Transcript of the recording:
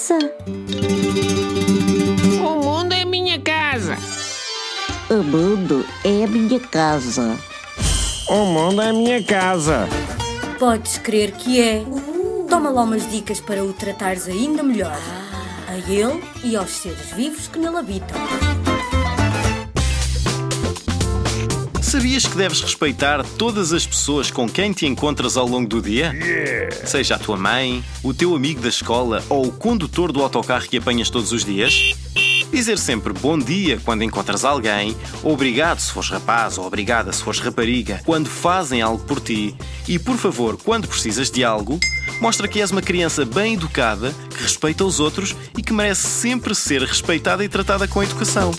casa. O mundo é minha casa. O mundo é a minha casa. O mundo é minha casa. Podes crer que é. Toma lá umas dicas para o tratares ainda melhor. A ele e aos seres vivos que nele habitam. Sabias que deves respeitar todas as pessoas com quem te encontras ao longo do dia? Seja a tua mãe, o teu amigo da escola ou o condutor do autocarro que apanhas todos os dias? Dizer sempre bom dia quando encontras alguém, obrigado se fores rapaz ou obrigada se fores rapariga, quando fazem algo por ti e, por favor, quando precisas de algo, mostra que és uma criança bem educada, que respeita os outros e que merece sempre ser respeitada e tratada com educação.